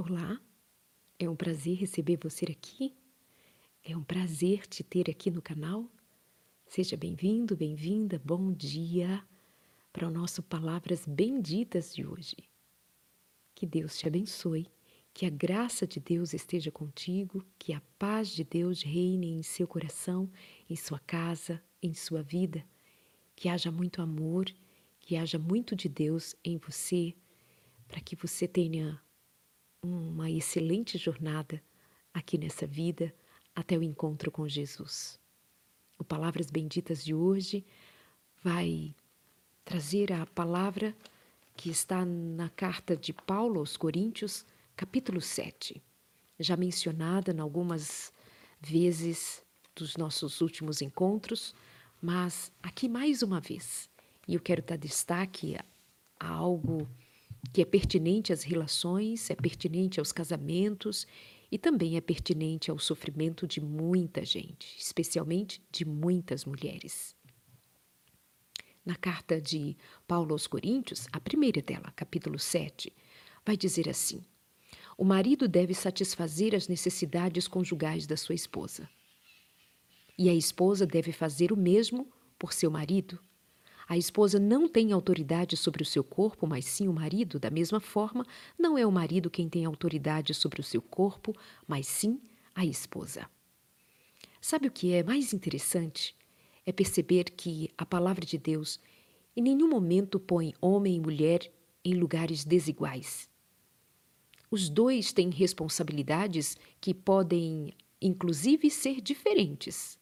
Olá, é um prazer receber você aqui. É um prazer te ter aqui no canal. Seja bem-vindo, bem-vinda, bom dia para o nosso Palavras Benditas de hoje. Que Deus te abençoe, que a graça de Deus esteja contigo, que a paz de Deus reine em seu coração, em sua casa, em sua vida, que haja muito amor, que haja muito de Deus em você, para que você tenha uma excelente jornada aqui nessa vida até o encontro com Jesus. O Palavras Benditas de hoje vai trazer a palavra que está na carta de Paulo aos Coríntios, capítulo 7, já mencionada em algumas vezes dos nossos últimos encontros, mas aqui mais uma vez. E eu quero dar destaque a algo que é pertinente às relações, é pertinente aos casamentos e também é pertinente ao sofrimento de muita gente, especialmente de muitas mulheres. Na carta de Paulo aos Coríntios, a primeira dela, capítulo 7, vai dizer assim: O marido deve satisfazer as necessidades conjugais da sua esposa. E a esposa deve fazer o mesmo por seu marido. A esposa não tem autoridade sobre o seu corpo, mas sim o marido. Da mesma forma, não é o marido quem tem autoridade sobre o seu corpo, mas sim a esposa. Sabe o que é mais interessante? É perceber que a palavra de Deus em nenhum momento põe homem e mulher em lugares desiguais. Os dois têm responsabilidades que podem, inclusive, ser diferentes,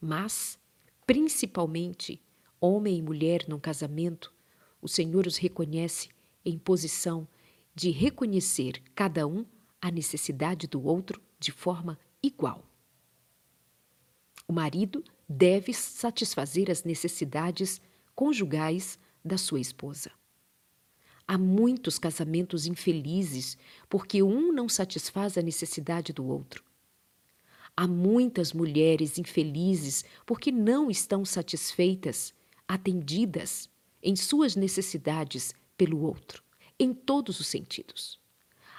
mas, principalmente, homem e mulher num casamento, o Senhor os reconhece em posição de reconhecer cada um a necessidade do outro de forma igual. O marido deve satisfazer as necessidades conjugais da sua esposa. Há muitos casamentos infelizes porque um não satisfaz a necessidade do outro. Há muitas mulheres infelizes porque não estão satisfeitas atendidas em suas necessidades pelo outro, em todos os sentidos.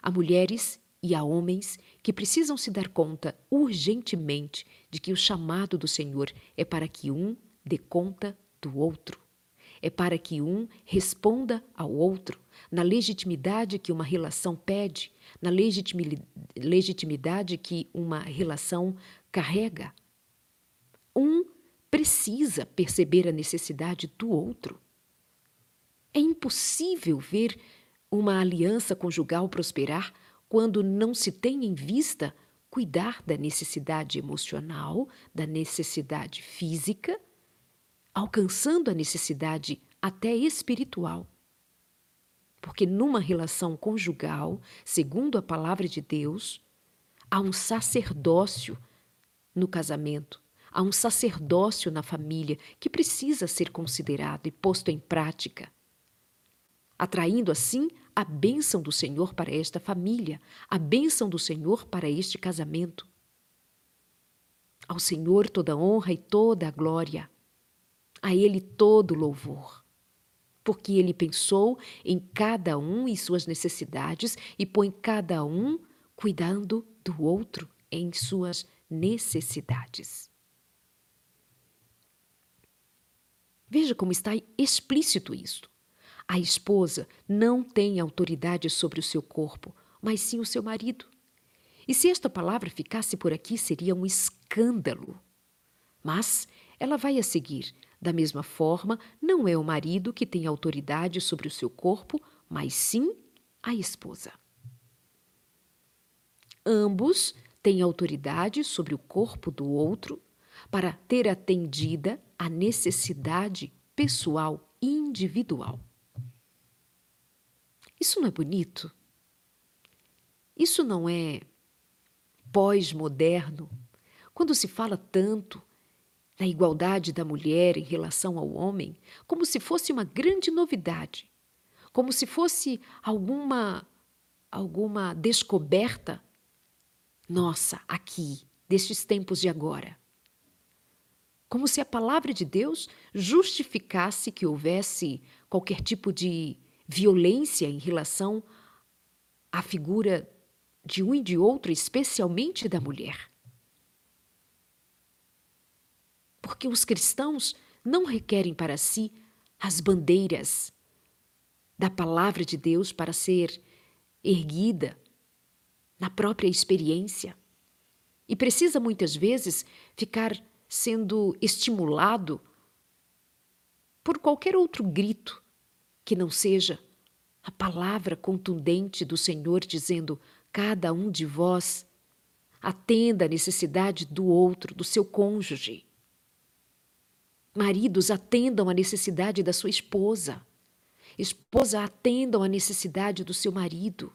Há mulheres e há homens que precisam se dar conta urgentemente de que o chamado do Senhor é para que um dê conta do outro. É para que um responda ao outro na legitimidade que uma relação pede, na legitimidade que uma relação carrega. Precisa perceber a necessidade do outro. É impossível ver uma aliança conjugal prosperar quando não se tem em vista cuidar da necessidade emocional, da necessidade física, alcançando a necessidade até espiritual. Porque numa relação conjugal, segundo a palavra de Deus, há um sacerdócio no casamento, Há um sacerdócio na família que precisa ser considerado e posto em prática, atraindo assim a bênção do Senhor para esta família, a bênção do Senhor para este casamento. Ao Senhor toda honra e toda a glória, a Ele todo louvor, porque Ele pensou em cada um e suas necessidades e põe cada um cuidando do outro em suas necessidades. Veja como está explícito isto. A esposa não tem autoridade sobre o seu corpo, mas sim o seu marido. E se esta palavra ficasse por aqui, seria um escândalo. Mas ela vai a seguir. Da mesma forma, não é o marido que tem autoridade sobre o seu corpo, mas sim a esposa. Ambos têm autoridade sobre o corpo do outro para ter atendida a necessidade pessoal individual. Isso não é bonito? Isso não é pós-moderno? Quando se fala tanto na igualdade da mulher em relação ao homem, como se fosse uma grande novidade, como se fosse alguma alguma descoberta nossa aqui, destes tempos de agora como se a palavra de Deus justificasse que houvesse qualquer tipo de violência em relação à figura de um e de outro, especialmente da mulher. Porque os cristãos não requerem para si as bandeiras da palavra de Deus para ser erguida na própria experiência e precisa muitas vezes ficar sendo estimulado por qualquer outro grito que não seja a palavra contundente do Senhor dizendo: cada um de vós atenda à necessidade do outro, do seu cônjuge. Maridos atendam à necessidade da sua esposa. Esposa atendam à necessidade do seu marido.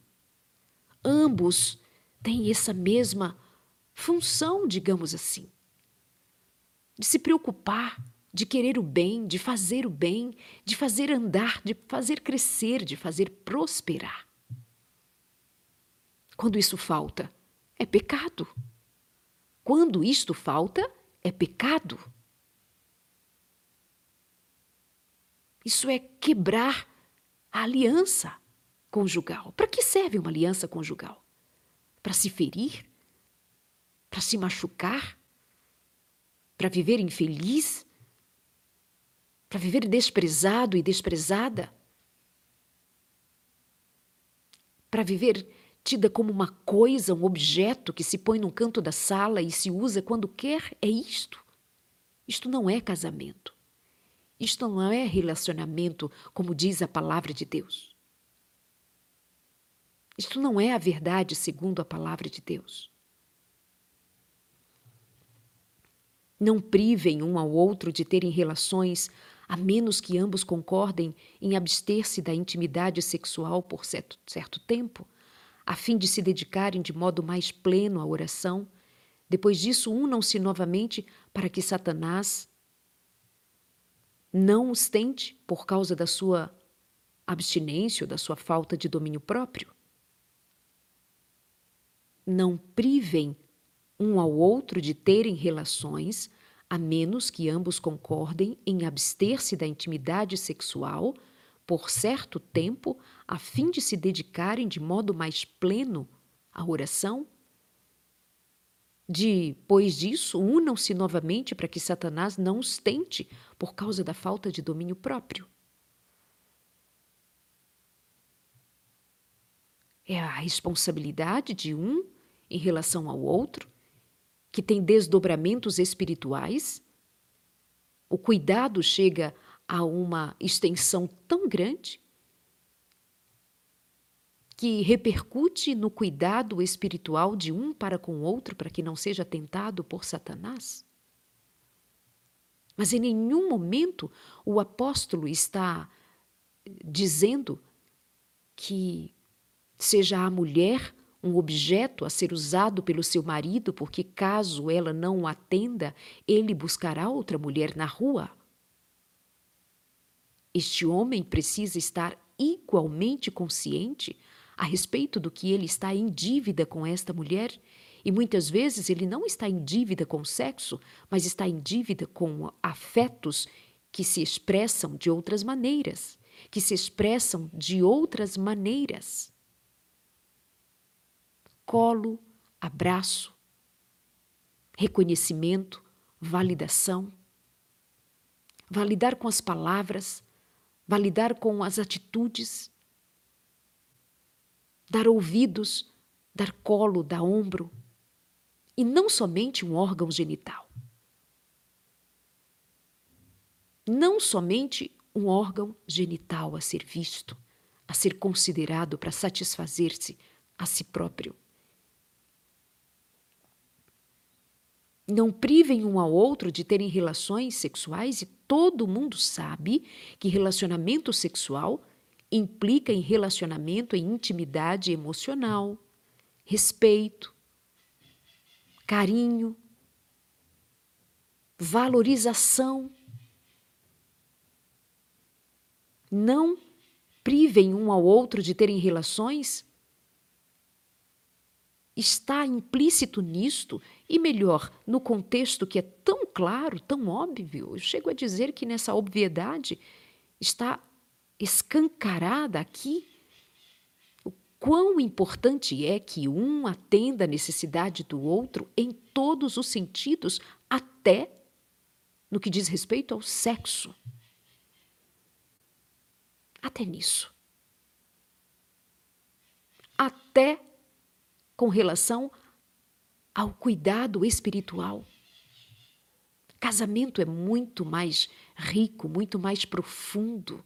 Ambos têm essa mesma função, digamos assim, de se preocupar, de querer o bem, de fazer o bem, de fazer andar, de fazer crescer, de fazer prosperar. Quando isso falta, é pecado. Quando isto falta, é pecado. Isso é quebrar a aliança conjugal. Para que serve uma aliança conjugal? Para se ferir? Para se machucar? Para viver infeliz? Para viver desprezado e desprezada? Para viver tida como uma coisa, um objeto que se põe num canto da sala e se usa quando quer? É isto. Isto não é casamento. Isto não é relacionamento, como diz a palavra de Deus. Isto não é a verdade segundo a palavra de Deus. Não privem um ao outro de terem relações, a menos que ambos concordem em abster-se da intimidade sexual por certo, certo tempo, a fim de se dedicarem de modo mais pleno à oração. Depois disso, unam-se novamente para que Satanás não os tente por causa da sua abstinência ou da sua falta de domínio próprio. Não privem um ao outro de terem relações, a menos que ambos concordem em abster-se da intimidade sexual por certo tempo, a fim de se dedicarem de modo mais pleno à oração depois disso, unam-se novamente para que Satanás não os tente por causa da falta de domínio próprio. É a responsabilidade de um em relação ao outro, que tem desdobramentos espirituais. O cuidado chega a uma extensão tão grande que repercute no cuidado espiritual de um para com o outro para que não seja tentado por Satanás? Mas em nenhum momento o apóstolo está dizendo que seja a mulher um objeto a ser usado pelo seu marido, porque caso ela não o atenda, ele buscará outra mulher na rua. Este homem precisa estar igualmente consciente a respeito do que ele está em dívida com esta mulher. E muitas vezes ele não está em dívida com o sexo, mas está em dívida com afetos que se expressam de outras maneiras, que se expressam de outras maneiras. Colo, abraço, reconhecimento, validação. Validar com as palavras, validar com as atitudes, dar ouvidos, dar colo, dar ombro, e não somente um órgão genital. Não somente um órgão genital a ser visto, a ser considerado para satisfazer-se a si próprio. Não privem um ao outro de terem relações sexuais e todo mundo sabe que relacionamento sexual implica em relacionamento, em intimidade emocional, respeito, carinho, valorização. Não privem um ao outro de terem relações. Está implícito nisto, e melhor, no contexto que é tão claro, tão óbvio, eu chego a dizer que nessa obviedade está escancarada aqui quão importante é que um atenda a necessidade do outro em todos os sentidos, até no que diz respeito ao sexo. Até nisso. Até com relação ao cuidado espiritual. Casamento é muito mais rico, muito mais profundo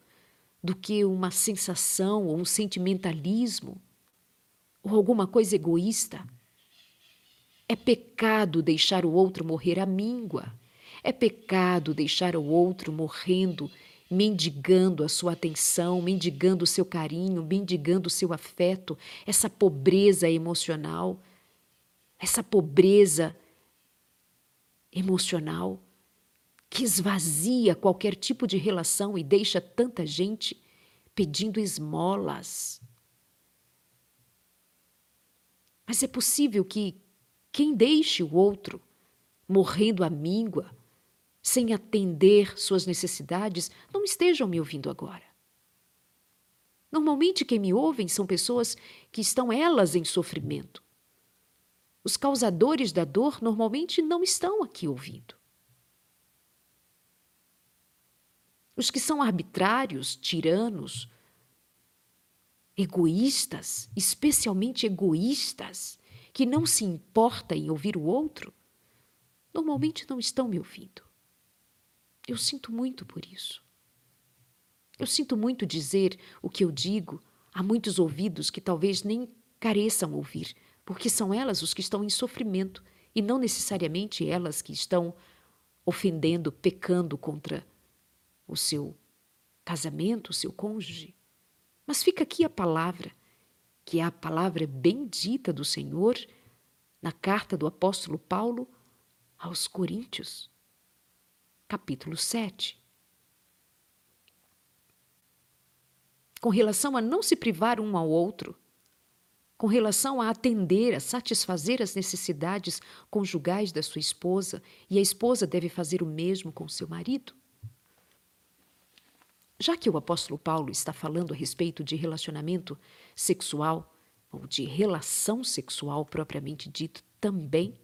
do que uma sensação ou um sentimentalismo ou alguma coisa egoísta. É pecado deixar o outro morrer à míngua. É pecado deixar o outro morrendo, mendigando a sua atenção, mendigando o seu carinho, mendigando o seu afeto, essa pobreza emocional, essa pobreza emocional que esvazia qualquer tipo de relação e deixa tanta gente pedindo esmolas. Mas é possível que quem deixe o outro morrendo à míngua, sem atender suas necessidades, não estejam me ouvindo agora. Normalmente quem me ouvem são pessoas que estão elas em sofrimento. Os causadores da dor normalmente não estão aqui ouvindo. Os que são arbitrários, tiranos, egoístas, especialmente egoístas, que não se importa em ouvir o outro, normalmente não estão me ouvindo. Eu sinto muito por isso. Eu sinto muito dizer o que eu digo a muitos ouvidos que talvez nem careçam ouvir, porque são elas os que estão em sofrimento e não necessariamente elas que estão ofendendo, pecando contra o seu casamento, o seu cônjuge. Mas fica aqui a palavra, que é a palavra bendita do Senhor na carta do apóstolo Paulo aos Coríntios, capítulo 7. Com relação a não se privar um ao outro, com relação a atender, a satisfazer as necessidades conjugais da sua esposa, e a esposa deve fazer o mesmo com seu marido. Já que o apóstolo Paulo está falando a respeito de relacionamento sexual, ou de relação sexual propriamente dito também,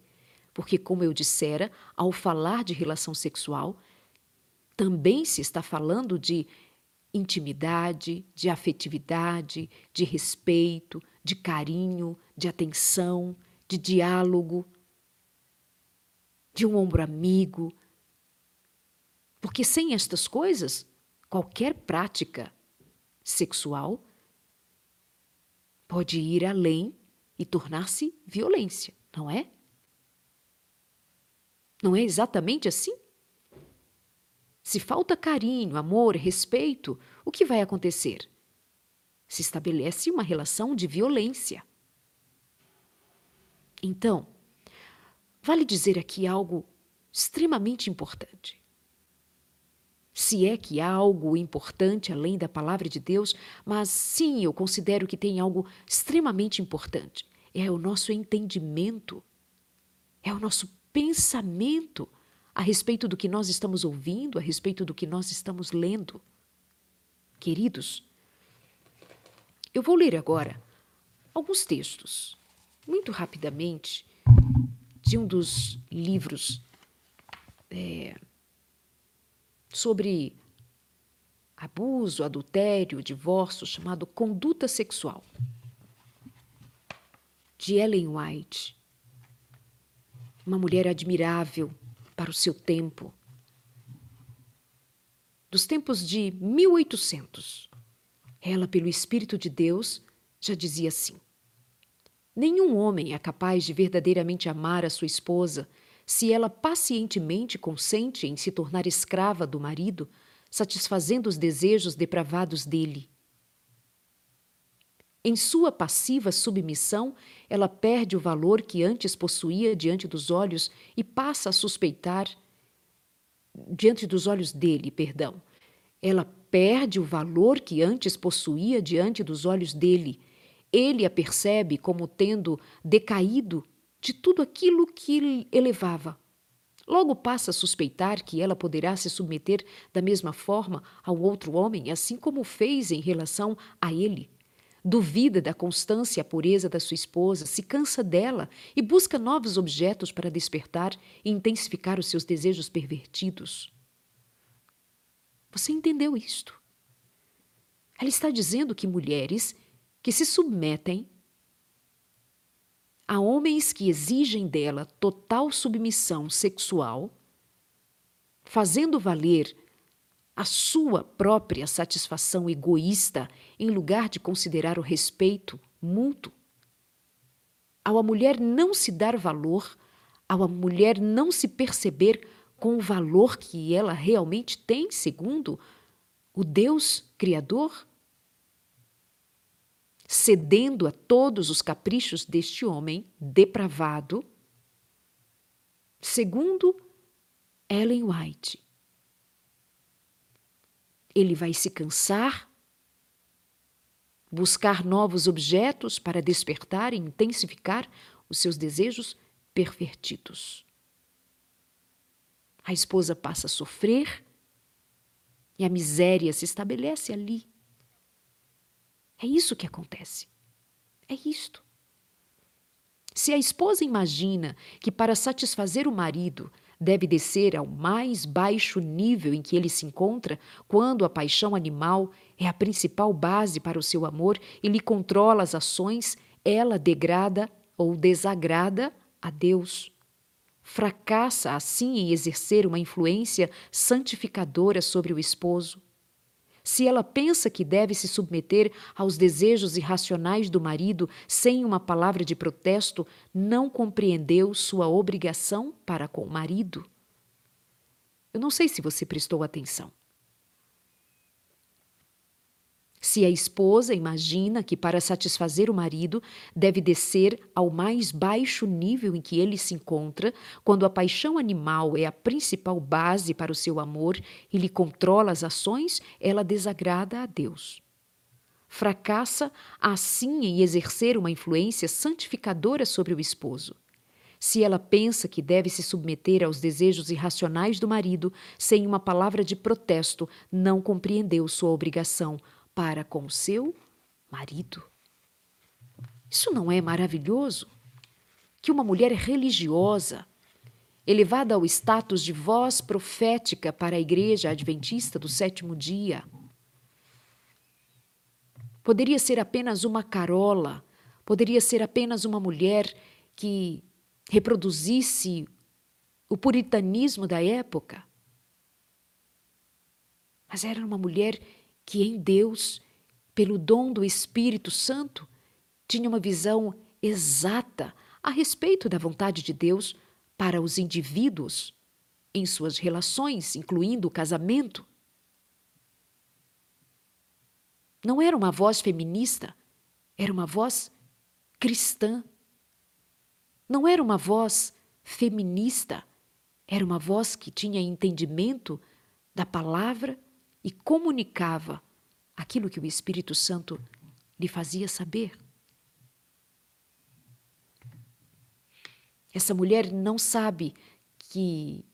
porque, como eu dissera, ao falar de relação sexual, também se está falando de intimidade, de afetividade, de respeito, de carinho, de atenção, de diálogo, de um ombro amigo. Porque sem estas coisas, qualquer prática sexual pode ir além e tornar-se violência, não é? Não é exatamente assim? Se falta carinho, amor, respeito, o que vai acontecer? Se estabelece uma relação de violência. Então, vale dizer aqui algo extremamente importante se é que há algo importante além da palavra de Deus, mas sim, eu considero que tem algo extremamente importante. É o nosso entendimento, é o nosso pensamento a respeito do que nós estamos ouvindo, a respeito do que nós estamos lendo. Queridos, eu vou ler agora alguns textos, muito rapidamente, de um dos livros. É, sobre abuso, adultério, divórcio, chamado Conduta Sexual, de Ellen White. Uma mulher admirável para o seu tempo. Dos tempos de 1800. Ela, pelo Espírito de Deus, já dizia assim: Nenhum homem é capaz de verdadeiramente amar a sua esposa se ela pacientemente consente em se tornar escrava do marido, satisfazendo os desejos depravados dele. Em sua passiva submissão, ela perde o valor que antes possuía diante dos olhos e passa a suspeitar diante dos olhos dele, perdão. Ela perde o valor que antes possuía diante dos olhos dele. Ele a percebe como tendo decaído de tudo aquilo que elevava. Logo passa a suspeitar que ela poderá se submeter da mesma forma ao outro homem, assim como fez em relação a ele. Duvida da constância e a pureza da sua esposa, se cansa dela e busca novos objetos para despertar e intensificar os seus desejos pervertidos. Você entendeu isto? Ela está dizendo que mulheres que se submetem a homens que exigem dela total submissão sexual, fazendo valer a sua própria satisfação egoísta em lugar de considerar o respeito mútuo. Ao a mulher não se dar valor, ao a mulher não se perceber com o valor que ela realmente tem, segundo o Deus Criador, cedendo a todos os caprichos deste homem depravado, segundo Ellen White. Ele vai se cansar, buscar novos objetos para despertar e intensificar os seus desejos pervertidos. A esposa passa a sofrer e a miséria se estabelece ali. É isso que acontece. É isto. Se a esposa imagina que para satisfazer o marido deve descer ao mais baixo nível em que ele se encontra, quando a paixão animal é a principal base para o seu amor e lhe controla as ações, ela degrada ou desagrada a Deus. Fracassa assim em exercer uma influência santificadora sobre o esposo se ela pensa que deve se submeter aos desejos irracionais do marido sem uma palavra de protesto, não compreendeu sua obrigação para com o marido. Eu não sei se você prestou atenção. Se a esposa imagina que para satisfazer o marido deve descer ao mais baixo nível em que ele se encontra, quando a paixão animal é a principal base para o seu amor e lhe controla as ações, ela desagrada a Deus. Fracassa assim em exercer uma influência santificadora sobre o esposo. Se ela pensa que deve se submeter aos desejos irracionais do marido, sem uma palavra de protesto, não compreendeu sua obrigação para com seu marido. Isso não é maravilhoso? Que uma mulher religiosa, elevada ao status de voz profética para a Igreja Adventista do sétimo dia, poderia ser apenas uma carola, poderia ser apenas uma mulher que reproduzisse o puritanismo da época. Mas era uma mulher que em Deus, pelo dom do Espírito Santo, tinha uma visão exata a respeito da vontade de Deus para os indivíduos em suas relações, incluindo o casamento. Não era uma voz feminista, era uma voz cristã. Não era uma voz feminista, era uma voz que tinha entendimento da palavra e comunicava aquilo que o Espírito Santo lhe fazia saber. Essa mulher não sabe que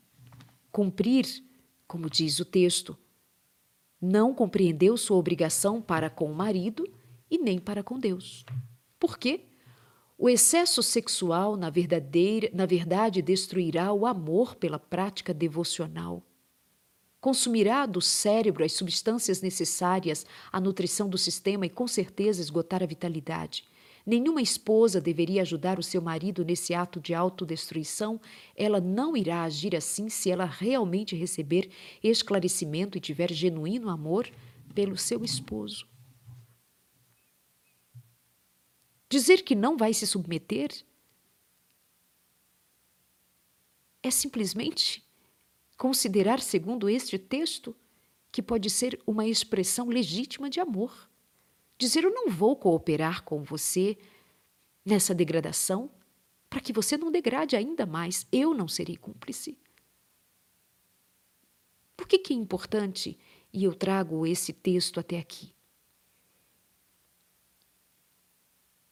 cumprir, como diz o texto, não compreendeu sua obrigação para com o marido e nem para com Deus. Por quê? O excesso sexual, na, verdadeira, na verdade, destruirá o amor pela prática devocional consumirá do cérebro as substâncias necessárias à nutrição do sistema e com certeza esgotar a vitalidade. Nenhuma esposa deveria ajudar o seu marido nesse ato de autodestruição. Ela não irá agir assim se ela realmente receber esclarecimento e tiver genuíno amor pelo seu esposo. Dizer que não vai se submeter é simplesmente considerar, segundo este texto, que pode ser uma expressão legítima de amor. Dizer: Eu não vou cooperar com você nessa degradação, para que você não degrade ainda mais. Eu não serei cúmplice. Por que, que é importante e eu trago esse texto até aqui?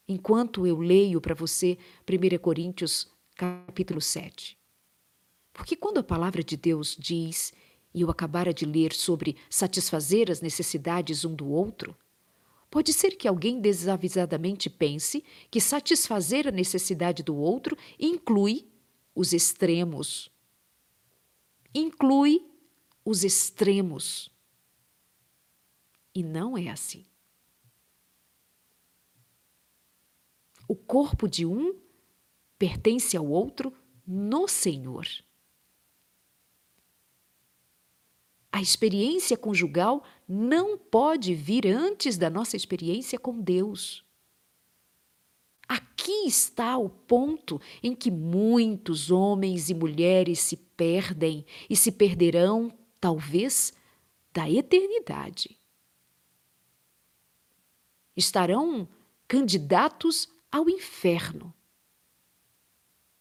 Enquanto eu leio para você 1 Coríntios capítulo 7. Porque quando a palavra de Deus diz, e eu acabara de ler sobre satisfazer as necessidades um do outro, Pode ser que alguém desavisadamente pense que satisfazer a necessidade do outro inclui os extremos. Inclui os extremos. E não é assim. O corpo de um pertence ao outro no Senhor. A experiência conjugal não pode vir antes da nossa experiência com Deus. Aqui está o ponto em que muitos homens e mulheres se perdem e se perderão, talvez, da eternidade. Estarão candidatos ao inferno.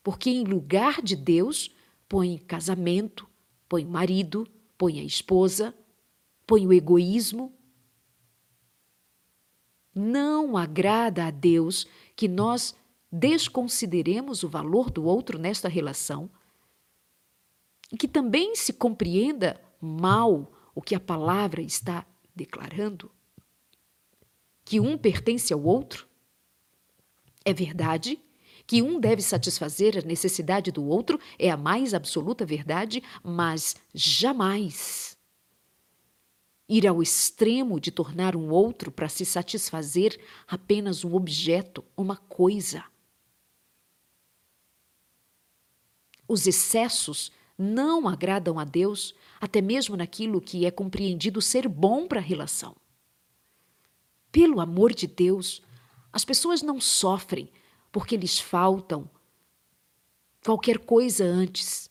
Porque em lugar de Deus, põe casamento, põe marido, põe a esposa, põe o egoísmo. Não agrada a Deus que nós desconsideremos o valor do outro nesta relação e que também se compreenda mal o que a palavra está declarando. Que um pertence ao outro. É verdade que um deve satisfazer a necessidade do outro é a mais absoluta verdade, mas jamais ir ao extremo de tornar um outro para se satisfazer apenas um objeto, uma coisa. Os excessos não agradam a Deus, até mesmo naquilo que é compreendido ser bom para a relação. Pelo amor de Deus, as pessoas não sofrem porque lhes faltam qualquer coisa antes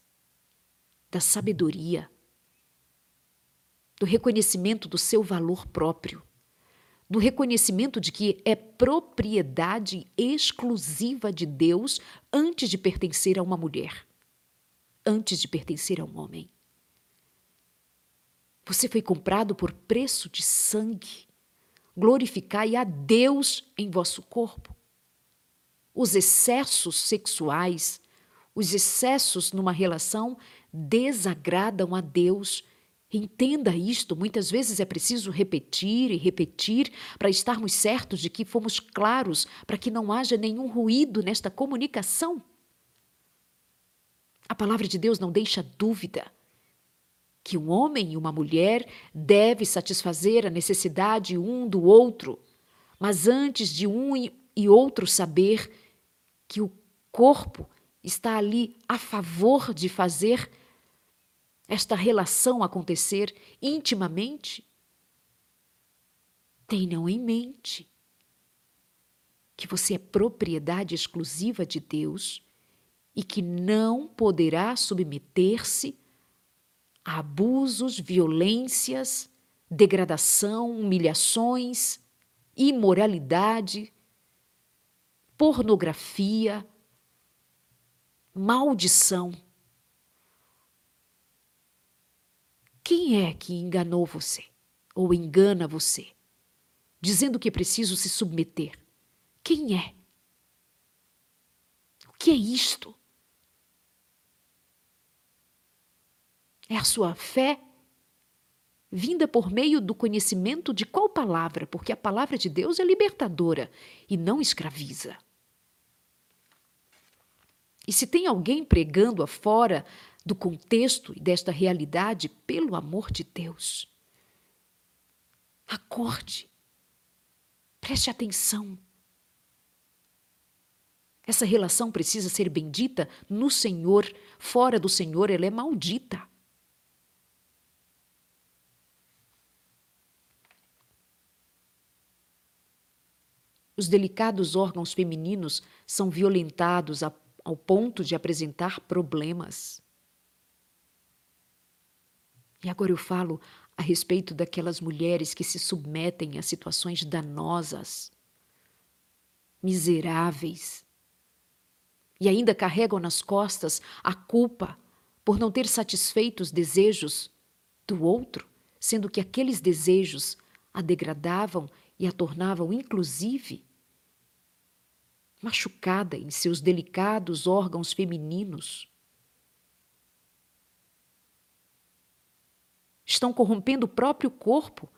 da sabedoria, do reconhecimento do seu valor próprio, do reconhecimento de que é propriedade exclusiva de Deus antes de pertencer a uma mulher, antes de pertencer a um homem. Você foi comprado por preço de sangue. Glorificai a Deus em vosso corpo os excessos sexuais, os excessos numa relação desagradam a Deus. Entenda isto, muitas vezes é preciso repetir e repetir para estarmos certos de que fomos claros, para que não haja nenhum ruído nesta comunicação. A palavra de Deus não deixa dúvida que um homem e uma mulher devem satisfazer a necessidade um do outro, mas antes de um e outro saber, que o corpo está ali a favor de fazer esta relação acontecer intimamente, tenham em mente que você é propriedade exclusiva de Deus e que não poderá submeter-se a abusos, violências, degradação, humilhações, imoralidade, pornografia, maldição. Quem é que enganou você ou engana você, dizendo que é preciso se submeter? Quem é? O que é isto? É a sua fé vinda por meio do conhecimento de qual palavra? Porque a palavra de Deus é libertadora e não escraviza. E se tem alguém pregando afora do contexto e desta realidade, pelo amor de Deus, acorde, preste atenção. Essa relação precisa ser bendita no Senhor, fora do Senhor ela é maldita. Os delicados órgãos femininos são violentados a, ao ponto de apresentar problemas. E agora eu falo a respeito daquelas mulheres que se submetem a situações danosas, miseráveis, e ainda carregam nas costas a culpa por não ter satisfeito os desejos do outro, sendo que aqueles desejos a degradavam e a tornavam, inclusive, machucada em seus delicados órgãos femininos. Estão corrompendo o próprio corpo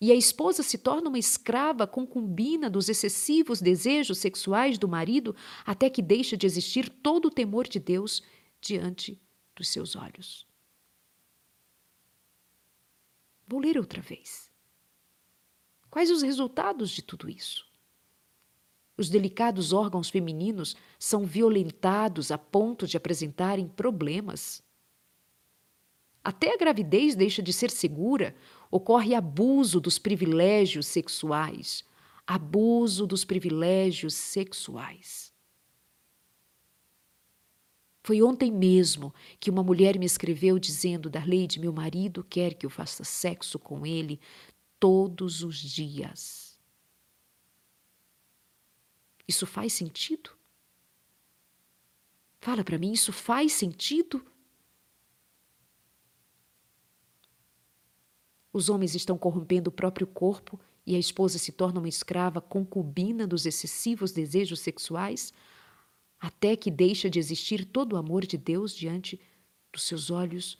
e a esposa se torna uma escrava concubina dos excessivos desejos sexuais do marido até que deixa de existir todo o temor de Deus diante dos seus olhos. Vou ler outra vez. Quais os resultados de tudo isso? Os delicados órgãos femininos são violentados a ponto de apresentarem problemas. Até a gravidez deixa de ser segura, ocorre abuso dos privilégios sexuais. Abuso dos privilégios sexuais. Foi ontem mesmo que uma mulher me escreveu dizendo: Darleide, meu marido quer que eu faça sexo com ele todos os dias. Isso faz sentido? Fala para mim, isso faz sentido? Os homens estão corrompendo o próprio corpo e a esposa se torna uma escrava concubina dos excessivos desejos sexuais, até que deixa de existir todo o amor de Deus diante dos seus olhos.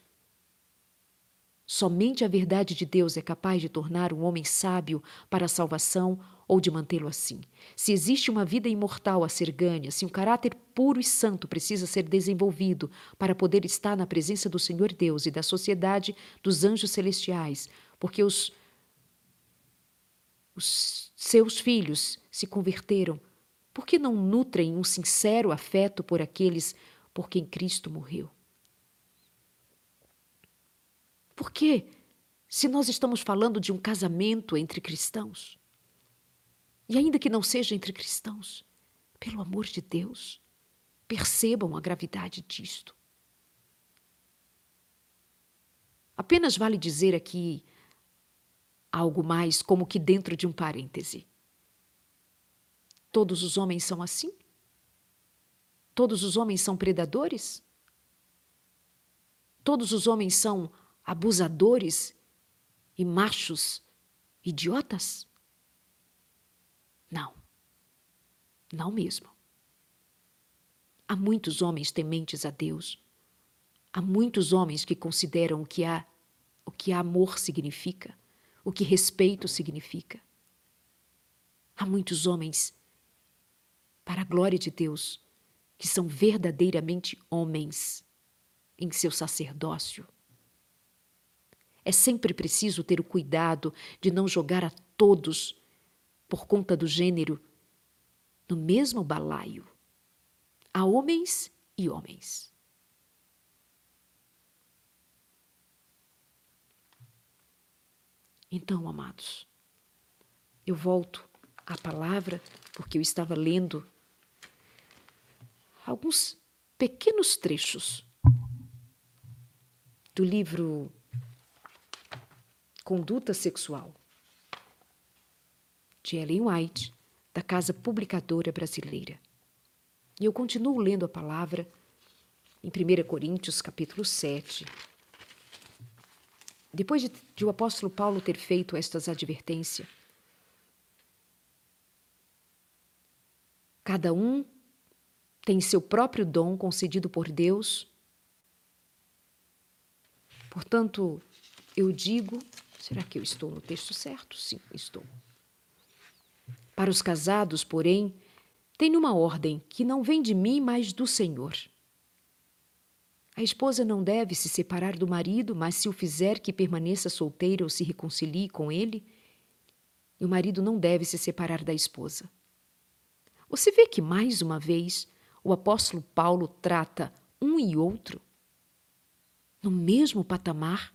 Somente a verdade de Deus é capaz de tornar um homem sábio para a salvação ou de mantê-lo assim. Se existe uma vida imortal a ser ganha, se um caráter puro e santo precisa ser desenvolvido para poder estar na presença do Senhor Deus e da sociedade dos anjos celestiais, porque os, os seus filhos se converteram, por que não nutrem um sincero afeto por aqueles por quem Cristo morreu? Por que, se nós estamos falando de um casamento entre cristãos, e ainda que não seja entre cristãos, pelo amor de Deus, percebam a gravidade disto. Apenas vale dizer aqui algo mais, como que dentro de um parêntese. Todos os homens são assim? Todos os homens são predadores? Todos os homens são abusadores e machos idiotas? Não. Não mesmo. Há muitos homens tementes a Deus. Há muitos homens que consideram o que há, o que amor significa, o que respeito significa. Há muitos homens, para a glória de Deus, que são verdadeiramente homens em seu sacerdócio. É sempre preciso ter o cuidado de não jogar a todos por conta do gênero, no mesmo balaio. Há homens e homens. Então, amados, eu volto à palavra porque eu estava lendo alguns pequenos trechos do livro Conduta Sexual de Ellen White, da Casa Publicadora Brasileira. E eu continuo lendo a palavra em 1 Coríntios, capítulo 7. Depois de, de o apóstolo Paulo ter feito estas advertências, cada um tem seu próprio dom concedido por Deus. Portanto, eu digo, será que eu estou no texto certo? Sim, estou. Para os casados, porém, tenho uma ordem que não vem de mim, mas do Senhor. A esposa não deve se separar do marido, mas se o fizer que permaneça solteira ou se reconcilie com ele, e o marido não deve se separar da esposa. Você vê que, mais uma vez, o apóstolo Paulo trata um e outro no mesmo patamar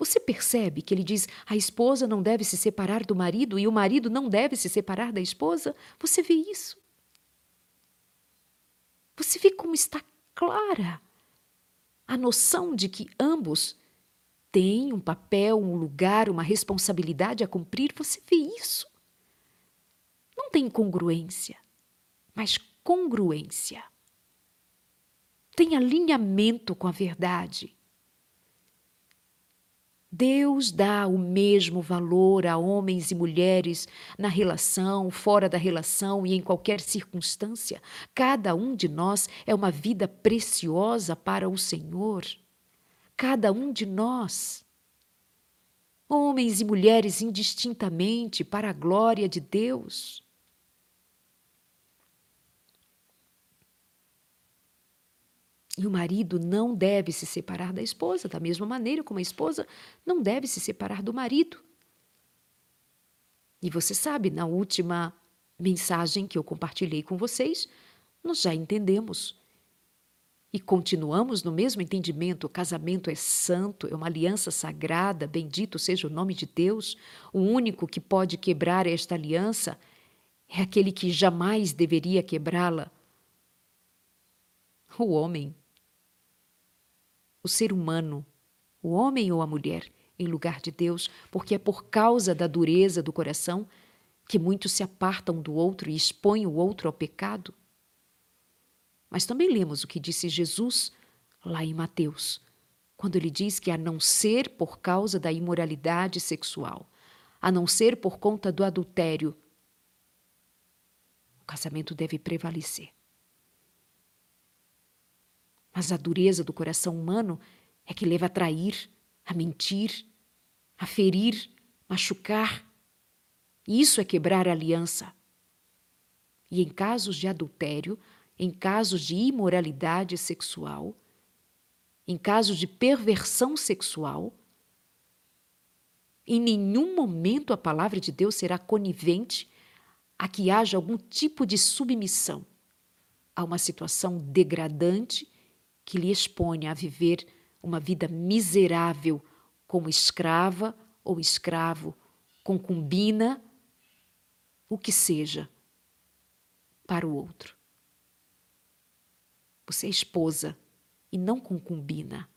você percebe que ele diz a esposa não deve se separar do marido e o marido não deve se separar da esposa? Você vê isso? Você vê como está clara a noção de que ambos têm um papel, um lugar, uma responsabilidade a cumprir? Você vê isso? Não tem incongruência, mas congruência. Tem alinhamento com a verdade. Deus dá o mesmo valor a homens e mulheres na relação, fora da relação e em qualquer circunstância. Cada um de nós é uma vida preciosa para o Senhor. Cada um de nós. homens e mulheres indistintamente, para a glória de Deus. E o marido não deve se separar da esposa, da mesma maneira como a esposa não deve se separar do marido. E você sabe, na última mensagem que eu compartilhei com vocês, nós já entendemos. E continuamos no mesmo entendimento: o casamento é santo, é uma aliança sagrada, bendito seja o nome de Deus. O único que pode quebrar esta aliança é aquele que jamais deveria quebrá-la. O homem o ser humano, o homem ou a mulher, em lugar de Deus, porque é por causa da dureza do coração que muitos se apartam do outro e expõem o outro ao pecado. Mas também lemos o que disse Jesus lá em Mateus, quando ele diz que a não ser por causa da imoralidade sexual, a não ser por conta do adultério, o casamento deve prevalecer. Mas a dureza do coração humano é que leva a trair, a mentir, a ferir, machucar. Isso é quebrar a aliança. E em casos de adultério, em casos de imoralidade sexual, em casos de perversão sexual, em nenhum momento a palavra de Deus será conivente a que haja algum tipo de submissão a uma situação degradante que lhe expõe a viver uma vida miserável como escrava ou escravo, concubina, o que seja, para o outro. Você é esposa e não concubina.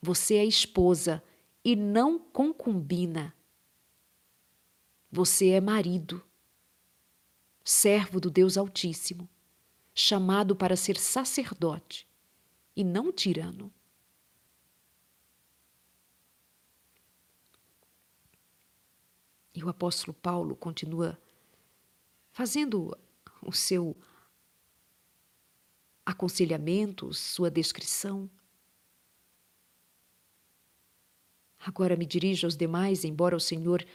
Você é esposa e não concubina. Você é marido, servo do Deus Altíssimo, chamado para ser sacerdote e não tirano. E o apóstolo Paulo continua fazendo o seu aconselhamento, sua descrição. Agora me dirijo aos demais, embora o Senhor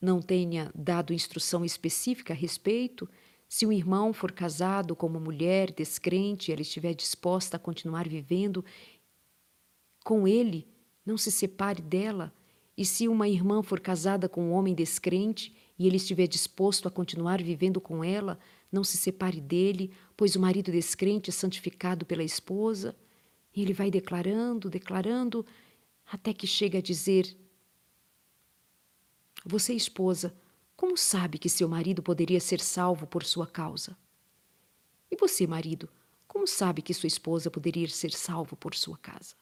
não tenha dado instrução específica a respeito, se um irmão for casado com uma mulher descrente e ela estiver disposta a continuar vivendo com ele, não se separe dela. E se uma irmã for casada com um homem descrente e ele estiver disposto a continuar vivendo com ela, não se separe dele, pois o marido descrente é santificado pela esposa. E ele vai declarando, declarando, até que chega a dizer: Você, esposa, como sabe que seu marido poderia ser salvo por sua causa? E você, marido, como sabe que sua esposa poderia ser salvo por sua casa?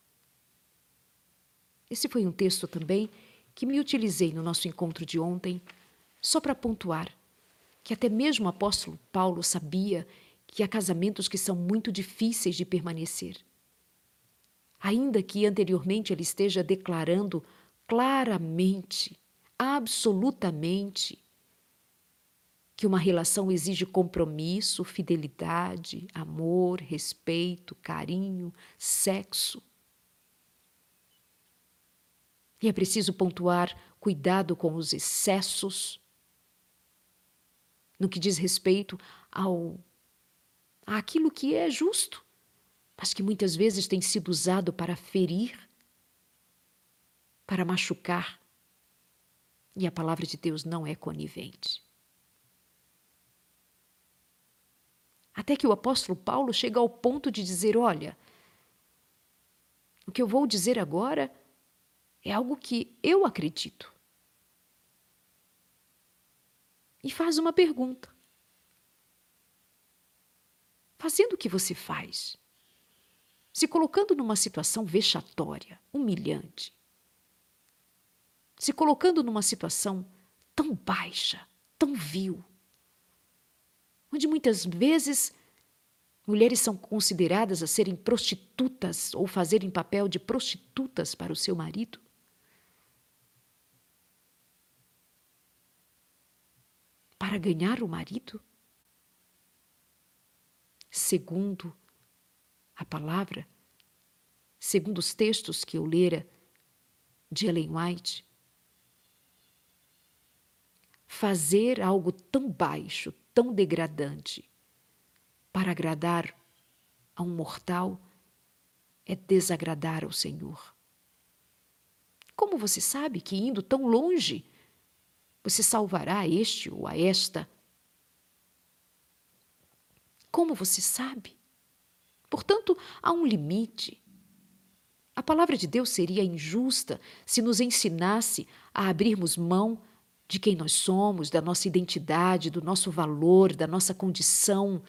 Esse foi um texto também que me utilizei no nosso encontro de ontem, só para pontuar que até mesmo o apóstolo Paulo sabia que há casamentos que são muito difíceis de permanecer. Ainda que anteriormente ele esteja declarando claramente, absolutamente, que uma relação exige compromisso, fidelidade, amor, respeito, carinho, sexo. E é preciso pontuar cuidado com os excessos no que diz respeito ao àquilo que é justo, mas que muitas vezes tem sido usado para ferir, para machucar. E a palavra de Deus não é conivente. Até que o apóstolo Paulo chega ao ponto de dizer: olha, o que eu vou dizer agora é algo que eu acredito. E faz uma pergunta. Fazendo o que você faz, se colocando numa situação vexatória, humilhante, se colocando numa situação tão baixa, tão vil, onde muitas vezes mulheres são consideradas a serem prostitutas ou fazerem papel de prostitutas para o seu marido? Para ganhar o marido? Segundo a palavra, segundo os textos que eu lera de Ellen White, fazer algo tão baixo, tão degradante, para agradar a um mortal é desagradar ao Senhor. Como você sabe que indo tão longe, você salvará a este ou a esta? Como você sabe? Portanto, há um limite. A palavra de Deus seria injusta se nos ensinasse a abrirmos mão de quem nós somos, da nossa identidade, do nosso valor, da nossa condição,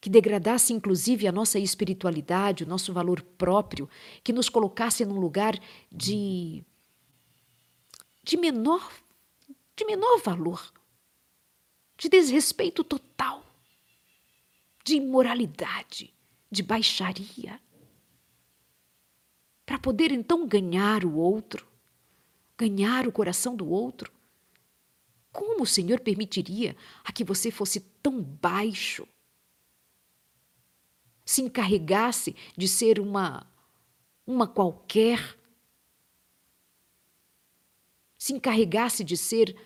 que degradasse inclusive a nossa espiritualidade, o nosso valor próprio, que nos colocasse num lugar de de menor de menor valor, de desrespeito total, de imoralidade, de baixaria, para poder então ganhar o outro ganhar o coração do outro? Como o Senhor permitiria a que você fosse tão baixo? Se encarregasse de ser uma uma qualquer? Se encarregasse de ser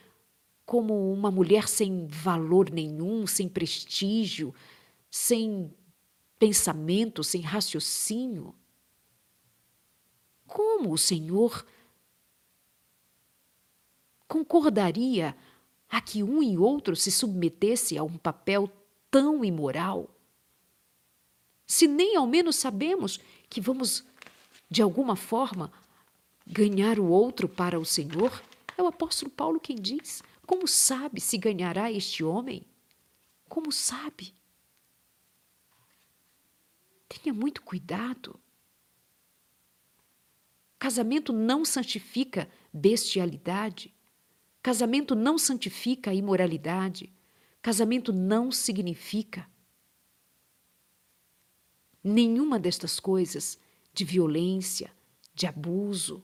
como uma mulher sem valor nenhum, sem prestígio, sem pensamento, sem raciocínio? Como o Senhor concordaria a que um e outro se submetesse a um papel tão imoral? Se nem ao menos sabemos que vamos, de alguma forma, ganhar o outro para o Senhor, é o apóstolo Paulo quem diz: Como sabe se ganhará este homem? Como sabe? Tenha muito cuidado. Casamento não santifica bestialidade. Casamento não santifica a imoralidade. Casamento não significa nenhuma destas coisas de violência, de abuso.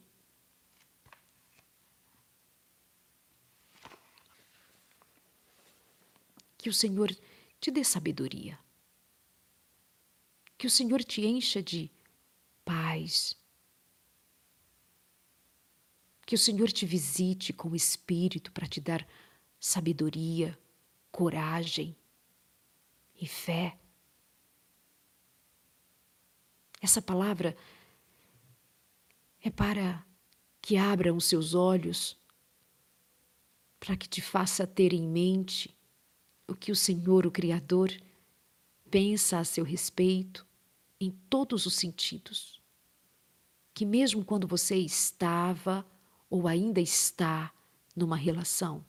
Que o Senhor te dê sabedoria. Que o Senhor te encha de paz, que o Senhor te visite com o Espírito para te dar sabedoria, coragem e fé. Essa palavra é para que abram os seus olhos, para que te faça ter em mente o que o Senhor, o Criador, pensa a seu respeito em todos os sentidos. Que mesmo quando você estava ou ainda está numa relação,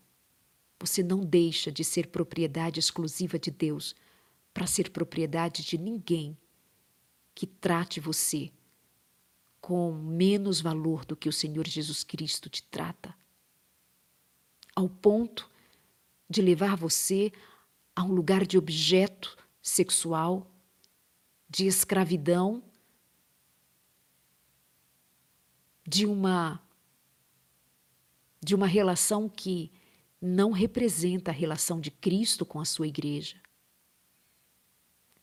você não deixa de ser propriedade exclusiva de Deus para ser propriedade de ninguém que trate você com menos valor do que o Senhor Jesus Cristo te trata, ao ponto de levar você a um lugar de objeto sexual, de escravidão, de uma de uma relação que não representa a relação de Cristo com a sua igreja.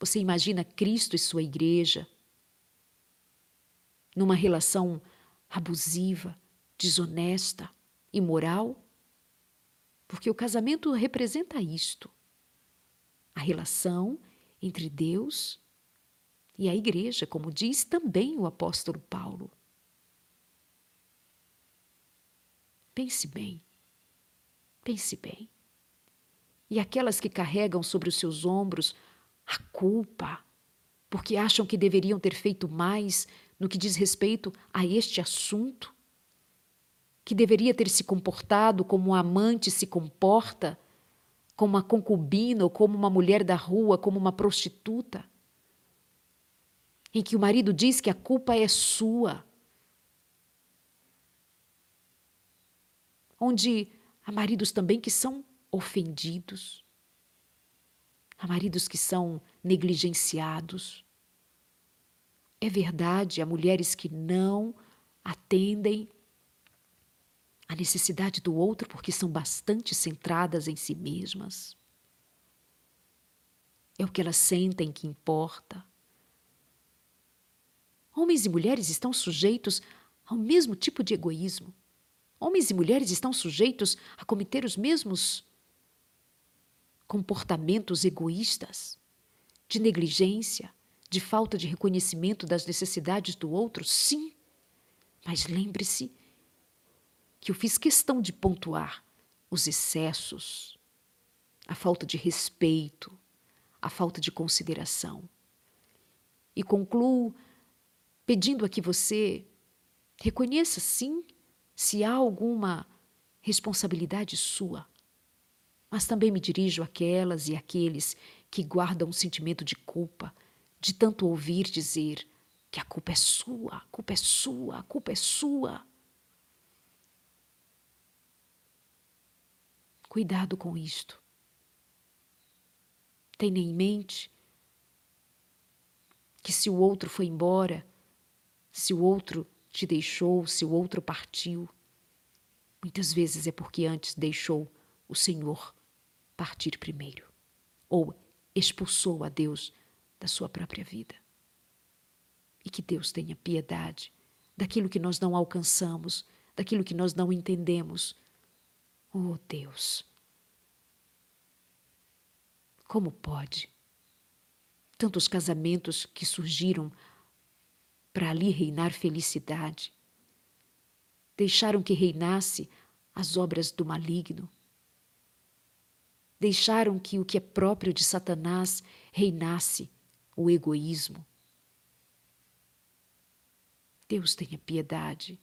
Você imagina Cristo e sua igreja numa relação abusiva, desonesta, imoral? Porque o casamento representa isto: a relação entre Deus e a igreja, como diz também o apóstolo Paulo. Pense bem. Pense bem. E aquelas que carregam sobre os seus ombros a culpa, porque acham que deveriam ter feito mais no que diz respeito a este assunto, que deveria ter se comportado como um amante se comporta, como uma concubina ou como uma mulher da rua, como uma prostituta, em que o marido diz que a culpa é sua onde há maridos também que são ofendidos, há maridos que são negligenciados. É verdade, há mulheres que não atendem à necessidade do outro porque são bastante centradas em si mesmas. É o que elas sentem que importa. Homens e mulheres estão sujeitos ao mesmo tipo de egoísmo. Homens e mulheres estão sujeitos a cometer os mesmos comportamentos egoístas, de negligência, de falta de reconhecimento das necessidades do outro, sim. Mas lembre-se que eu fiz questão de pontuar os excessos, a falta de respeito, a falta de consideração. E concluo pedindo a que você reconheça, sim, se há alguma responsabilidade sua. Mas também me dirijo àquelas e àqueles que guardam um sentimento de culpa, de tanto ouvir dizer que a culpa é sua, a culpa é sua, a culpa é sua. Cuidado com isto. Tenha em mente que se o outro foi embora, se o outro te deixou, se o outro partiu, muitas vezes é porque antes deixou o Senhor partir primeiro, ou expulsou a Deus da sua própria vida. E que Deus tenha piedade daquilo que nós não alcançamos, daquilo que nós não entendemos. Oh Deus! Como pode? Tantos casamentos que surgiram para ali reinar felicidade. Deixaram que reinasse as obras do maligno. Deixaram que o que é próprio de Satanás reinasse o egoísmo. Deus tenha piedade.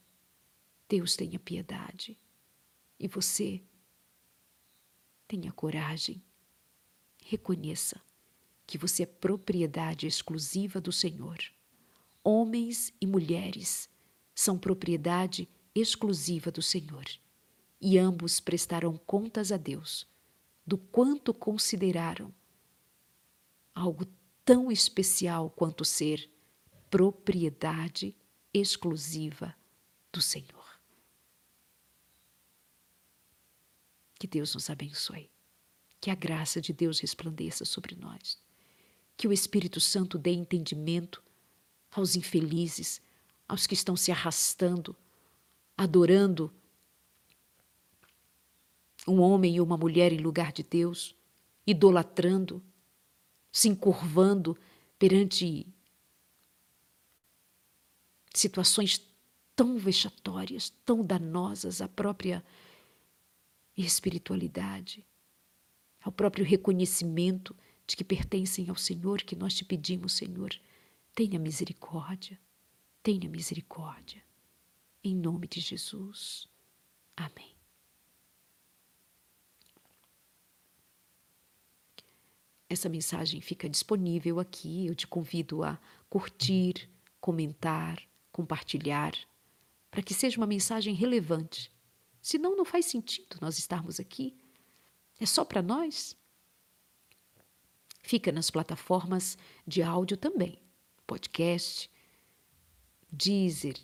Deus tenha piedade. E você tenha coragem. Reconheça que você é propriedade exclusiva do Senhor homens e mulheres são propriedade exclusiva do Senhor, e ambos prestarão contas a Deus do quanto consideraram algo tão especial quanto ser propriedade exclusiva do Senhor. Que Deus nos abençoe. Que a graça de Deus resplandeça sobre nós. Que o Espírito Santo dê entendimento aos infelizes, aos que estão se arrastando, adorando um homem e uma mulher em lugar de Deus, idolatrando, se encurvando perante situações tão vexatórias, tão danosas à própria espiritualidade, ao próprio reconhecimento de que pertencem ao Senhor, que nós te pedimos, Senhor, Tenha misericórdia, tenha misericórdia. Em nome de Jesus. Amém. Essa mensagem fica disponível aqui. Eu te convido a curtir, comentar, compartilhar, para que seja uma mensagem relevante. Senão, não faz sentido nós estarmos aqui. É só para nós. Fica nas plataformas de áudio também podcast, Deezer,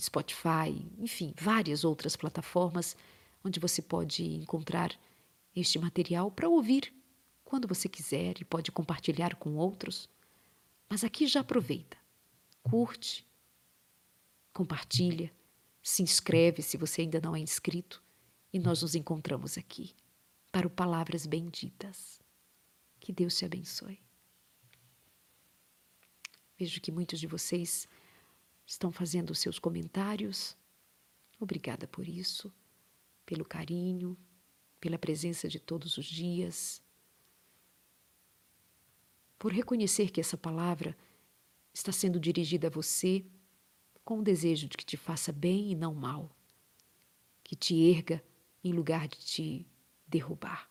Spotify, enfim, várias outras plataformas onde você pode encontrar este material para ouvir quando você quiser e pode compartilhar com outros. Mas aqui já aproveita, curte, compartilha, se inscreve se você ainda não é inscrito e nós nos encontramos aqui para o Palavras Benditas. Que Deus te abençoe. Vejo que muitos de vocês estão fazendo os seus comentários. Obrigada por isso, pelo carinho, pela presença de todos os dias, por reconhecer que essa palavra está sendo dirigida a você com o desejo de que te faça bem e não mal, que te erga em lugar de te derrubar.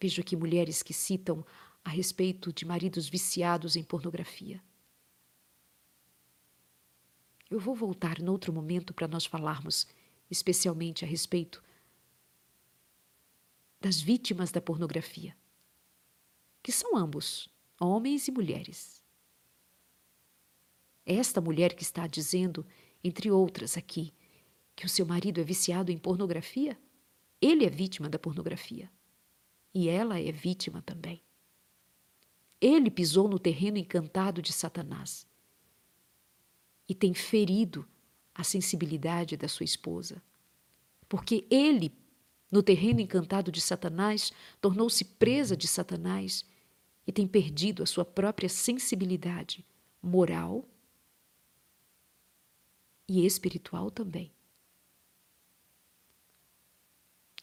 Vejo aqui mulheres que citam a respeito de maridos viciados em pornografia. Eu vou voltar noutro momento para nós falarmos especialmente a respeito das vítimas da pornografia, que são ambos, homens e mulheres. Esta mulher que está dizendo, entre outras aqui, que o seu marido é viciado em pornografia, ele é vítima da pornografia. E ela é vítima também. Ele pisou no terreno encantado de Satanás. e tem ferido a sensibilidade da sua esposa. Porque ele, no terreno encantado de Satanás, tornou-se presa de Satanás e tem perdido a sua própria sensibilidade moral e espiritual também.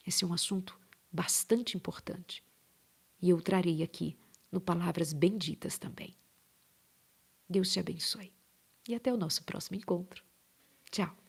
Esse é um assunto bastante importante e eu trarei aqui no Palavras Benditas também. Deus te abençoe e até o nosso próximo encontro. Tchau!